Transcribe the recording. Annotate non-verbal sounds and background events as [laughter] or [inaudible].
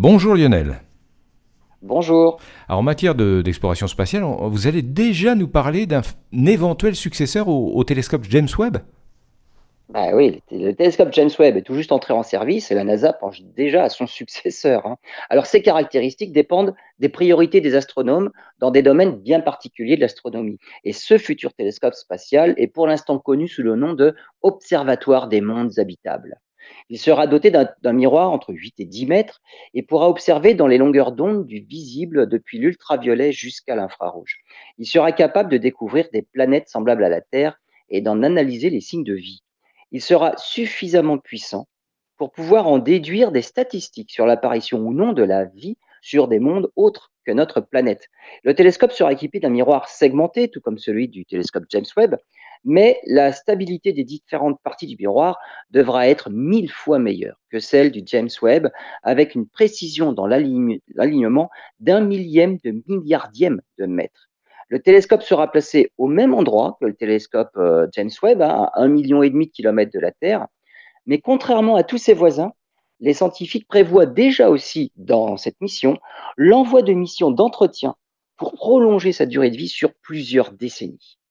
Bonjour Lionel. Bonjour. Alors en matière de- d'exploration spatiale, on- vous allez déjà nous parler d'un éventuel successeur au, au télescope James Webb? Bah oui, le le télescope James Webb est tout juste entré en service et la NASA pense déjà à son [laughs] successeur. hein. Alors, ces caractéristiques dépendent des priorités des astronomes dans des domaines bien particuliers de l'astronomie. Et ce futur télescope spatial est pour l'instant connu sous le nom de Observatoire des mondes habitables. Il sera doté d'un miroir entre 8 et 10 mètres et pourra observer dans les longueurs d'onde du visible depuis l'ultraviolet jusqu'à l'infrarouge. Il sera capable de découvrir des planètes semblables à la Terre et d'en analyser les signes de vie. Il sera suffisamment puissant pour pouvoir en déduire des statistiques sur l'apparition ou non de la vie sur des mondes autres que notre planète. Le télescope sera équipé d'un miroir segmenté, tout comme celui du télescope James Webb, mais la stabilité des différentes parties du miroir devra être mille fois meilleure que celle du James Webb, avec une précision dans l'align- l'alignement d'un millième de milliardième de mètre. Le télescope sera placé au même endroit que le télescope euh, James Webb, hein, à un million et demi de kilomètres de la Terre, mais contrairement à tous ses voisins, les scientifiques prévoient déjà aussi dans cette mission l'envoi de missions d'entretien pour prolonger sa durée de vie sur plusieurs décennies.